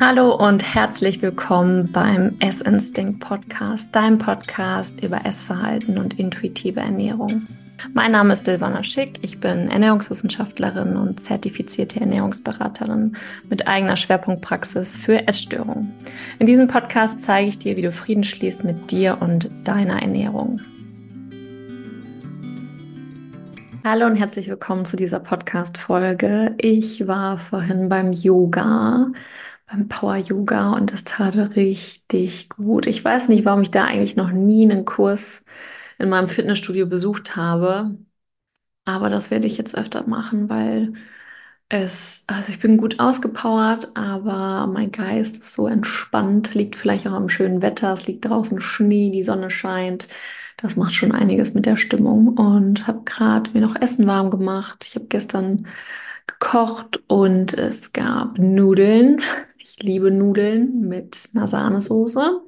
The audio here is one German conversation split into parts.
Hallo und herzlich willkommen beim Essinstinct Podcast, deinem Podcast über Essverhalten und intuitive Ernährung. Mein Name ist Silvana Schick, ich bin Ernährungswissenschaftlerin und zertifizierte Ernährungsberaterin mit eigener Schwerpunktpraxis für Essstörungen. In diesem Podcast zeige ich dir, wie du Frieden schließt mit dir und deiner Ernährung. Hallo und herzlich willkommen zu dieser Podcast-Folge. Ich war vorhin beim Yoga beim Power Yoga und das tat richtig gut. Ich weiß nicht, warum ich da eigentlich noch nie einen Kurs in meinem Fitnessstudio besucht habe, aber das werde ich jetzt öfter machen, weil es, also ich bin gut ausgepowert, aber mein Geist ist so entspannt, liegt vielleicht auch am schönen Wetter, es liegt draußen Schnee, die Sonne scheint. Das macht schon einiges mit der Stimmung und habe gerade mir noch Essen warm gemacht. Ich habe gestern gekocht und es gab Nudeln ich liebe Nudeln mit einer Sahnesoße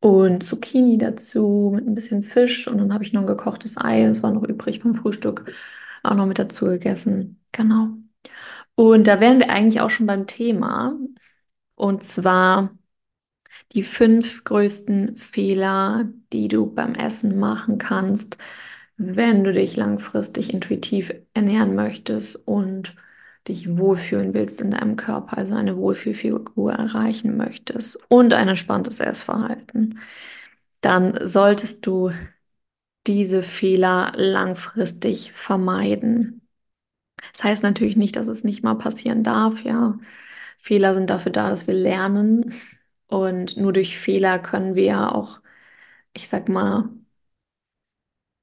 und Zucchini dazu mit ein bisschen Fisch und dann habe ich noch ein gekochtes Ei, das war noch übrig vom Frühstück, auch noch mit dazu gegessen. Genau. Und da wären wir eigentlich auch schon beim Thema und zwar die fünf größten Fehler, die du beim Essen machen kannst, wenn du dich langfristig intuitiv ernähren möchtest und dich wohlfühlen willst in deinem Körper, also eine Wohlfühlfigur erreichen möchtest und ein entspanntes Essverhalten, dann solltest du diese Fehler langfristig vermeiden. Das heißt natürlich nicht, dass es nicht mal passieren darf, ja. Fehler sind dafür da, dass wir lernen und nur durch Fehler können wir ja auch, ich sag mal,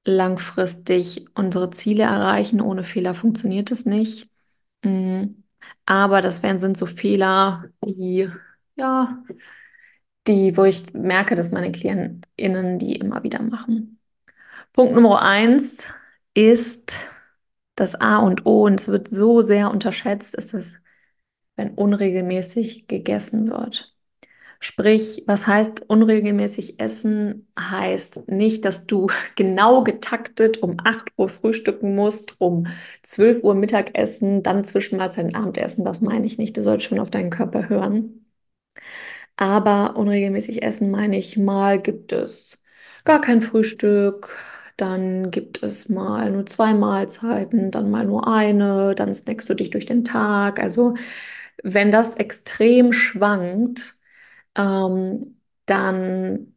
langfristig unsere Ziele erreichen. Ohne Fehler funktioniert es nicht. Mhm. Aber das wären, sind so Fehler, die, ja, die, wo ich merke, dass meine KlientInnen die immer wieder machen. Punkt Nummer eins ist das A und O, und es wird so sehr unterschätzt, ist es, wenn unregelmäßig gegessen wird. Sprich, was heißt unregelmäßig essen? Heißt nicht, dass du genau getaktet um 8 Uhr frühstücken musst, um 12 Uhr Mittagessen, dann Zwischenmahlzeit Abendessen. Das meine ich nicht. Du sollst schon auf deinen Körper hören. Aber unregelmäßig essen meine ich, mal gibt es gar kein Frühstück, dann gibt es mal nur zwei Mahlzeiten, dann mal nur eine, dann snackst du dich durch den Tag. Also wenn das extrem schwankt, ähm, dann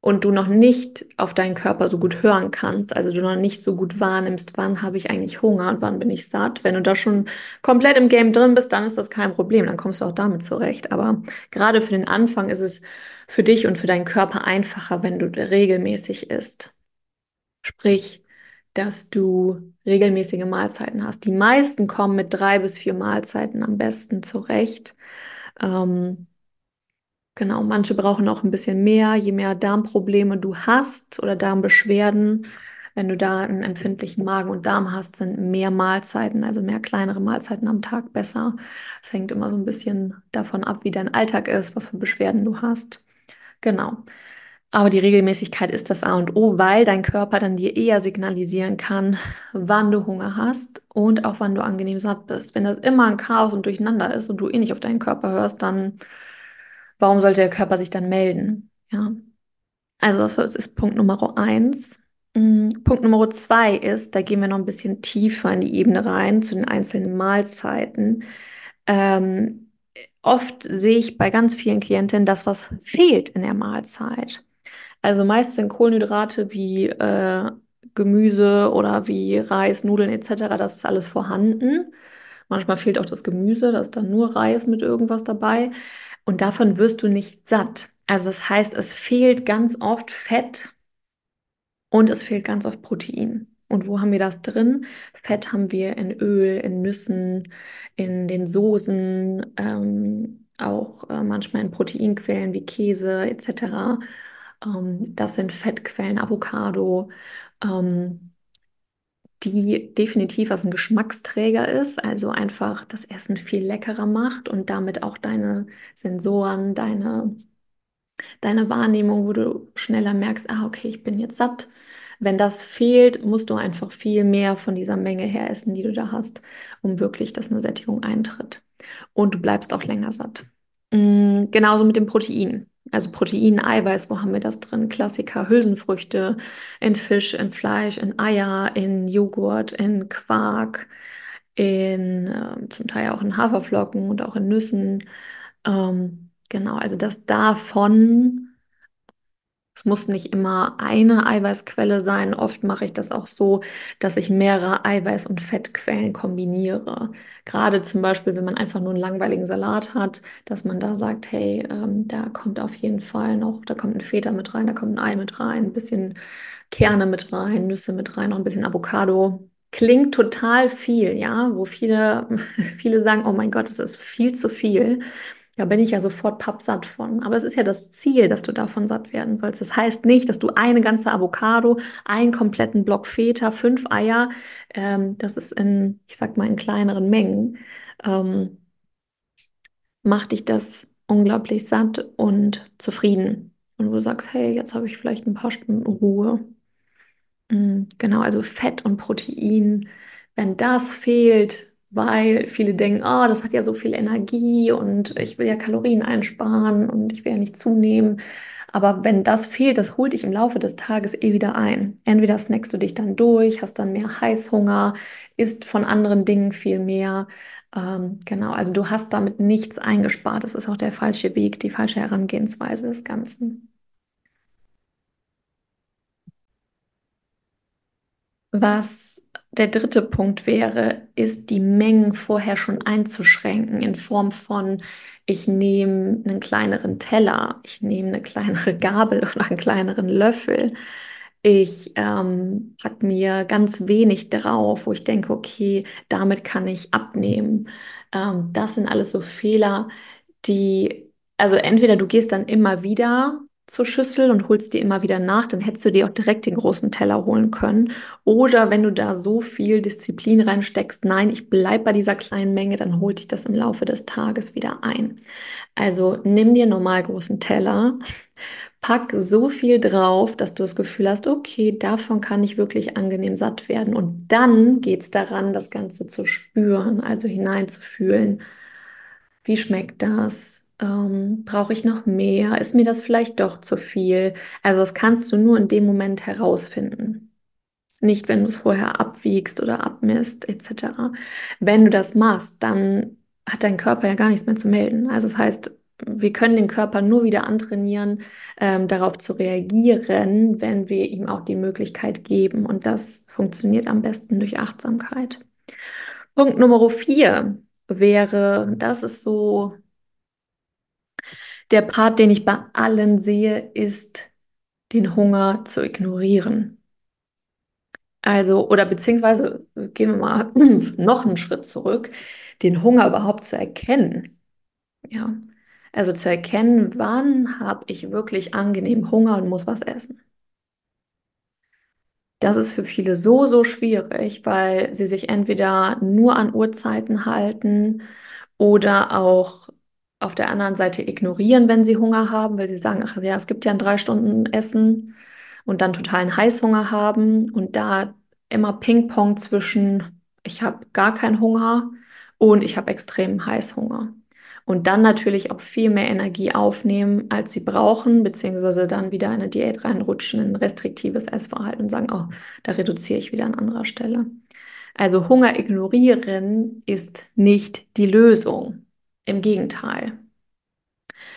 und du noch nicht auf deinen Körper so gut hören kannst, also du noch nicht so gut wahrnimmst, wann habe ich eigentlich Hunger und wann bin ich satt. Wenn du da schon komplett im Game drin bist, dann ist das kein Problem, dann kommst du auch damit zurecht. Aber gerade für den Anfang ist es für dich und für deinen Körper einfacher, wenn du regelmäßig isst. Sprich, dass du regelmäßige Mahlzeiten hast. Die meisten kommen mit drei bis vier Mahlzeiten am besten zurecht. Ähm, Genau, manche brauchen auch ein bisschen mehr. Je mehr Darmprobleme du hast oder Darmbeschwerden, wenn du da einen empfindlichen Magen und Darm hast, sind mehr Mahlzeiten, also mehr kleinere Mahlzeiten am Tag besser. Es hängt immer so ein bisschen davon ab, wie dein Alltag ist, was für Beschwerden du hast. Genau. Aber die Regelmäßigkeit ist das A und O, weil dein Körper dann dir eher signalisieren kann, wann du Hunger hast und auch wann du angenehm satt bist. Wenn das immer ein Chaos und Durcheinander ist und du eh nicht auf deinen Körper hörst, dann warum sollte der Körper sich dann melden? Ja. Also das ist Punkt Nummer eins. Mm, Punkt Nummer zwei ist, da gehen wir noch ein bisschen tiefer in die Ebene rein, zu den einzelnen Mahlzeiten. Ähm, oft sehe ich bei ganz vielen Klientinnen, dass was fehlt in der Mahlzeit. Also meist sind Kohlenhydrate wie äh, Gemüse oder wie Reis, Nudeln etc., das ist alles vorhanden. Manchmal fehlt auch das Gemüse, da ist dann nur Reis mit irgendwas dabei. Und davon wirst du nicht satt. Also das heißt, es fehlt ganz oft Fett und es fehlt ganz oft Protein. Und wo haben wir das drin? Fett haben wir in Öl, in Nüssen, in den Soßen, ähm, auch äh, manchmal in Proteinquellen wie Käse etc. Ähm, das sind Fettquellen, Avocado. Ähm, die definitiv was ein Geschmacksträger ist, also einfach das Essen viel leckerer macht und damit auch deine Sensoren, deine, deine Wahrnehmung, wo du schneller merkst, ah, okay, ich bin jetzt satt. Wenn das fehlt, musst du einfach viel mehr von dieser Menge her essen, die du da hast, um wirklich, dass eine Sättigung eintritt. und du bleibst auch länger satt. Mm, genauso mit dem Protein. Also Protein, Eiweiß, wo haben wir das drin? Klassiker, Hülsenfrüchte, in Fisch, in Fleisch, in Eier, in Joghurt, in Quark, in äh, zum Teil auch in Haferflocken und auch in Nüssen. Ähm, genau, also dass davon es muss nicht immer eine Eiweißquelle sein. Oft mache ich das auch so, dass ich mehrere Eiweiß- und Fettquellen kombiniere. Gerade zum Beispiel, wenn man einfach nur einen langweiligen Salat hat, dass man da sagt, hey, ähm, da kommt auf jeden Fall noch, da kommt ein Feta mit rein, da kommt ein Ei mit rein, ein bisschen Kerne mit rein, Nüsse mit rein, noch ein bisschen Avocado. Klingt total viel, ja, wo viele, viele sagen, oh mein Gott, das ist viel zu viel. Da bin ich ja sofort pappsatt von. Aber es ist ja das Ziel, dass du davon satt werden sollst. Das heißt nicht, dass du eine ganze Avocado, einen kompletten Block Feta, fünf Eier, ähm, das ist in, ich sag mal, in kleineren Mengen, ähm, macht dich das unglaublich satt und zufrieden. Und wo du sagst, hey, jetzt habe ich vielleicht ein paar Stunden Ruhe. Mhm, genau, also Fett und Protein, wenn das fehlt, weil viele denken, oh, das hat ja so viel Energie und ich will ja Kalorien einsparen und ich will ja nicht zunehmen. Aber wenn das fehlt, das holt dich im Laufe des Tages eh wieder ein. Entweder snackst du dich dann durch, hast dann mehr Heißhunger, isst von anderen Dingen viel mehr. Ähm, genau, also du hast damit nichts eingespart. Das ist auch der falsche Weg, die falsche Herangehensweise des Ganzen. Was der dritte Punkt wäre, ist die Mengen vorher schon einzuschränken in Form von, ich nehme einen kleineren Teller, ich nehme eine kleinere Gabel oder einen kleineren Löffel. Ich ähm, packe mir ganz wenig drauf, wo ich denke, okay, damit kann ich abnehmen. Ähm, das sind alles so Fehler, die, also entweder du gehst dann immer wieder zur Schüssel und holst dir immer wieder nach, dann hättest du dir auch direkt den großen Teller holen können. Oder wenn du da so viel Disziplin reinsteckst, nein, ich bleibe bei dieser kleinen Menge, dann holt dich das im Laufe des Tages wieder ein. Also nimm dir normal großen Teller, pack so viel drauf, dass du das Gefühl hast, okay, davon kann ich wirklich angenehm satt werden. Und dann geht es daran, das Ganze zu spüren, also hineinzufühlen. Wie schmeckt das? Ähm, brauche ich noch mehr? Ist mir das vielleicht doch zu viel? Also das kannst du nur in dem Moment herausfinden. Nicht, wenn du es vorher abwiegst oder abmisst, etc. Wenn du das machst, dann hat dein Körper ja gar nichts mehr zu melden. Also das heißt, wir können den Körper nur wieder antrainieren, ähm, darauf zu reagieren, wenn wir ihm auch die Möglichkeit geben. Und das funktioniert am besten durch Achtsamkeit. Punkt Nummer vier wäre, das ist so der Part, den ich bei allen sehe, ist, den Hunger zu ignorieren. Also, oder beziehungsweise gehen wir mal noch einen Schritt zurück, den Hunger überhaupt zu erkennen. Ja, also zu erkennen, wann habe ich wirklich angenehm Hunger und muss was essen. Das ist für viele so, so schwierig, weil sie sich entweder nur an Uhrzeiten halten oder auch auf der anderen Seite ignorieren, wenn sie Hunger haben, weil sie sagen, ach ja, es gibt ja ein drei Stunden Essen und dann totalen Heißhunger haben und da immer Ping-Pong zwischen, ich habe gar keinen Hunger und ich habe extremen Heißhunger. Und dann natürlich auch viel mehr Energie aufnehmen, als sie brauchen, beziehungsweise dann wieder in eine Diät reinrutschen, in ein restriktives Essverhalten und sagen, oh, da reduziere ich wieder an anderer Stelle. Also Hunger ignorieren ist nicht die Lösung. Im Gegenteil.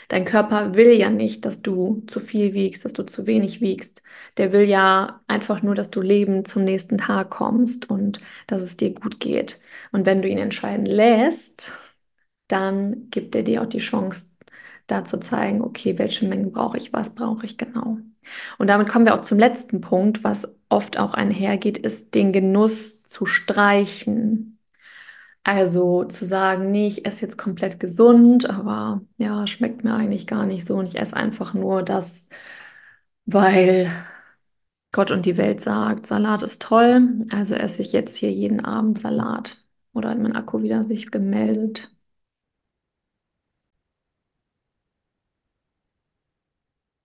Dein Körper will ja nicht, dass du zu viel wiegst, dass du zu wenig wiegst. Der will ja einfach nur, dass du lebend zum nächsten Tag kommst und dass es dir gut geht. Und wenn du ihn entscheiden lässt, dann gibt er dir auch die Chance, da zu zeigen, okay, welche Menge brauche ich, was brauche ich genau. Und damit kommen wir auch zum letzten Punkt, was oft auch einhergeht, ist den Genuss zu streichen. Also zu sagen, nee, ich esse jetzt komplett gesund, aber ja, schmeckt mir eigentlich gar nicht so und ich esse einfach nur das, weil Gott und die Welt sagt, Salat ist toll, also esse ich jetzt hier jeden Abend Salat. Oder hat mein Akku wieder sich gemeldet?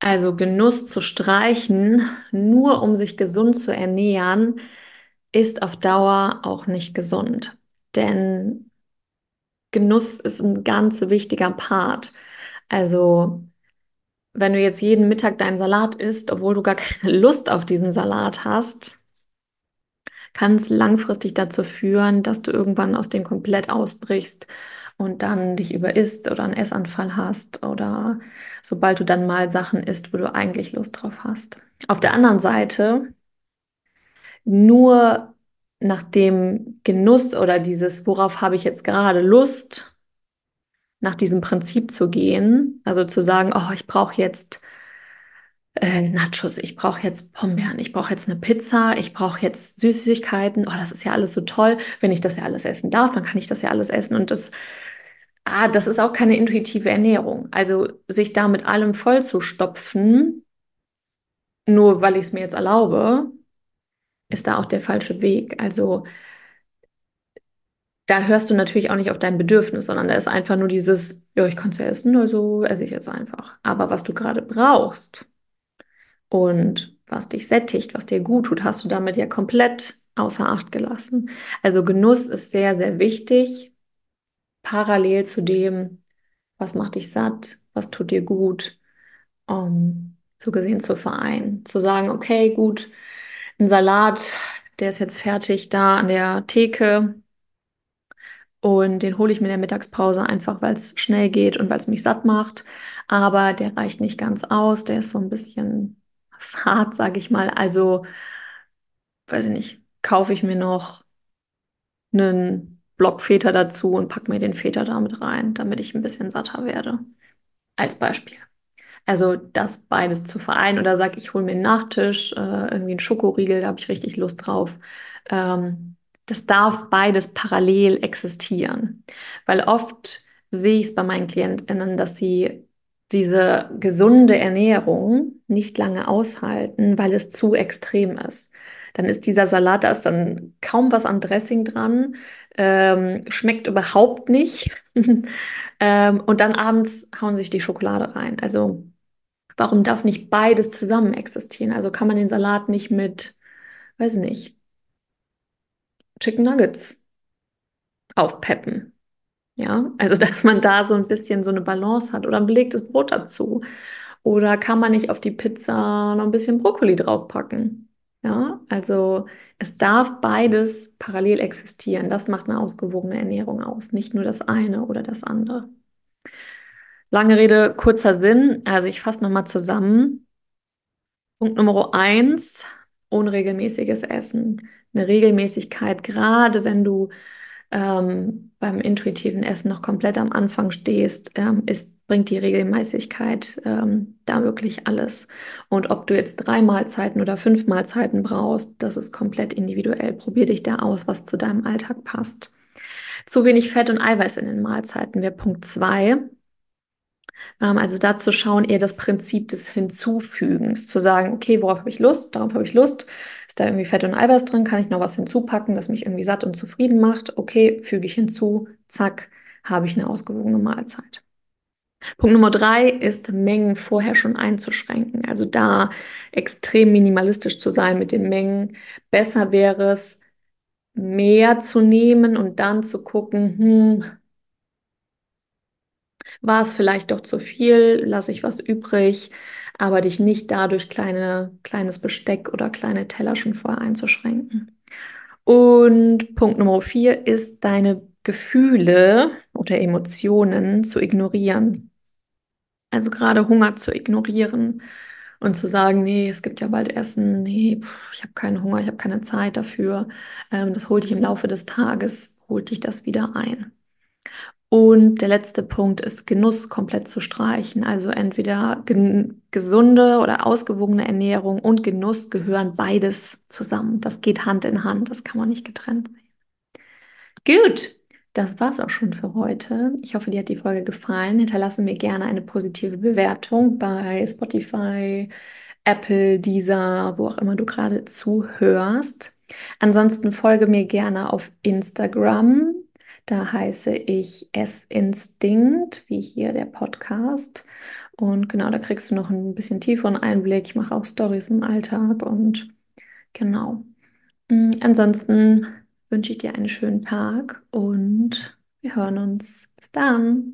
Also Genuss zu streichen, nur um sich gesund zu ernähren, ist auf Dauer auch nicht gesund. Denn Genuss ist ein ganz wichtiger Part. Also, wenn du jetzt jeden Mittag deinen Salat isst, obwohl du gar keine Lust auf diesen Salat hast, kann es langfristig dazu führen, dass du irgendwann aus dem komplett ausbrichst und dann dich überisst oder einen Essanfall hast oder sobald du dann mal Sachen isst, wo du eigentlich Lust drauf hast. Auf der anderen Seite, nur nach dem Genuss oder dieses, worauf habe ich jetzt gerade Lust, nach diesem Prinzip zu gehen, also zu sagen, oh, ich brauche jetzt äh, Nachos, ich brauche jetzt Pombeeren, ich brauche jetzt eine Pizza, ich brauche jetzt Süßigkeiten. Oh, das ist ja alles so toll. Wenn ich das ja alles essen darf, dann kann ich das ja alles essen. Und das, ah, das ist auch keine intuitive Ernährung. Also sich da mit allem voll zu stopfen, nur weil ich es mir jetzt erlaube, ist da auch der falsche Weg. Also da hörst du natürlich auch nicht auf dein Bedürfnis, sondern da ist einfach nur dieses, ja, ich kann es ja essen, also esse ich jetzt einfach. Aber was du gerade brauchst und was dich sättigt, was dir gut tut, hast du damit ja komplett außer Acht gelassen. Also Genuss ist sehr, sehr wichtig, parallel zu dem, was macht dich satt, was tut dir gut, um so gesehen zu vereinen. Zu sagen, okay, gut, ein Salat, der ist jetzt fertig da an der Theke und den hole ich mir in der Mittagspause einfach, weil es schnell geht und weil es mich satt macht. Aber der reicht nicht ganz aus, der ist so ein bisschen fad, sage ich mal. Also, weiß ich nicht, kaufe ich mir noch einen Block dazu und packe mir den Feta damit rein, damit ich ein bisschen satter werde. Als Beispiel. Also das beides zu vereinen oder sag, ich hole mir einen Nachtisch, äh, irgendwie einen Schokoriegel, da habe ich richtig Lust drauf. Ähm, das darf beides parallel existieren, weil oft sehe ich es bei meinen KlientInnen, dass sie diese gesunde Ernährung nicht lange aushalten, weil es zu extrem ist. Dann ist dieser Salat, da ist dann kaum was an Dressing dran, ähm, schmeckt überhaupt nicht. ähm, und dann abends hauen sich die Schokolade rein. Also warum darf nicht beides zusammen existieren? Also kann man den Salat nicht mit, weiß nicht, Chicken Nuggets aufpeppen. Ja, also dass man da so ein bisschen so eine Balance hat oder ein belegtes Brot dazu. Oder kann man nicht auf die Pizza noch ein bisschen Brokkoli draufpacken? Ja, also es darf beides parallel existieren. Das macht eine ausgewogene Ernährung aus, nicht nur das eine oder das andere. Lange Rede, kurzer Sinn. Also ich fasse nochmal zusammen. Punkt Nummer eins, unregelmäßiges Essen. Eine Regelmäßigkeit, gerade wenn du ähm, beim intuitiven Essen noch komplett am Anfang stehst, ähm, ist, bringt die Regelmäßigkeit ähm, da wirklich alles. Und ob du jetzt drei Mahlzeiten oder fünf Mahlzeiten brauchst, das ist komplett individuell. Probier dich da aus, was zu deinem Alltag passt. Zu wenig Fett und Eiweiß in den Mahlzeiten wäre Punkt zwei. Ähm, also dazu schauen eher das Prinzip des Hinzufügens, zu sagen, okay, worauf habe ich Lust, darauf habe ich Lust, ist da irgendwie Fett und Eiweiß drin, kann ich noch was hinzupacken, das mich irgendwie satt und zufrieden macht, okay, füge ich hinzu, zack, habe ich eine ausgewogene Mahlzeit. Punkt Nummer drei ist, Mengen vorher schon einzuschränken. Also da extrem minimalistisch zu sein mit den Mengen. Besser wäre es, mehr zu nehmen und dann zu gucken, hm, war es vielleicht doch zu viel? Lasse ich was übrig? Aber dich nicht dadurch kleine, kleines Besteck oder kleine Teller schon vorher einzuschränken. Und Punkt Nummer vier ist, deine Gefühle oder Emotionen zu ignorieren. Also gerade Hunger zu ignorieren und zu sagen, nee, es gibt ja bald Essen, nee, ich habe keinen Hunger, ich habe keine Zeit dafür. Ähm, das holt dich im Laufe des Tages, holt dich das wieder ein. Und der letzte Punkt ist Genuss komplett zu streichen. Also entweder gesunde oder ausgewogene Ernährung und Genuss gehören beides zusammen. Das geht Hand in Hand, das kann man nicht getrennt sehen. Gut, das war's auch schon für heute. Ich hoffe, dir hat die Folge gefallen. Hinterlasse mir gerne eine positive Bewertung bei Spotify, Apple, Deezer, wo auch immer du gerade zuhörst. Ansonsten folge mir gerne auf Instagram da heiße ich S-Instinct, wie hier der Podcast. Und genau, da kriegst du noch ein bisschen tieferen Einblick. Ich mache auch Stories im Alltag und genau. Mm, ansonsten wünsche ich dir einen schönen Tag und Wir hören uns. Bis dann.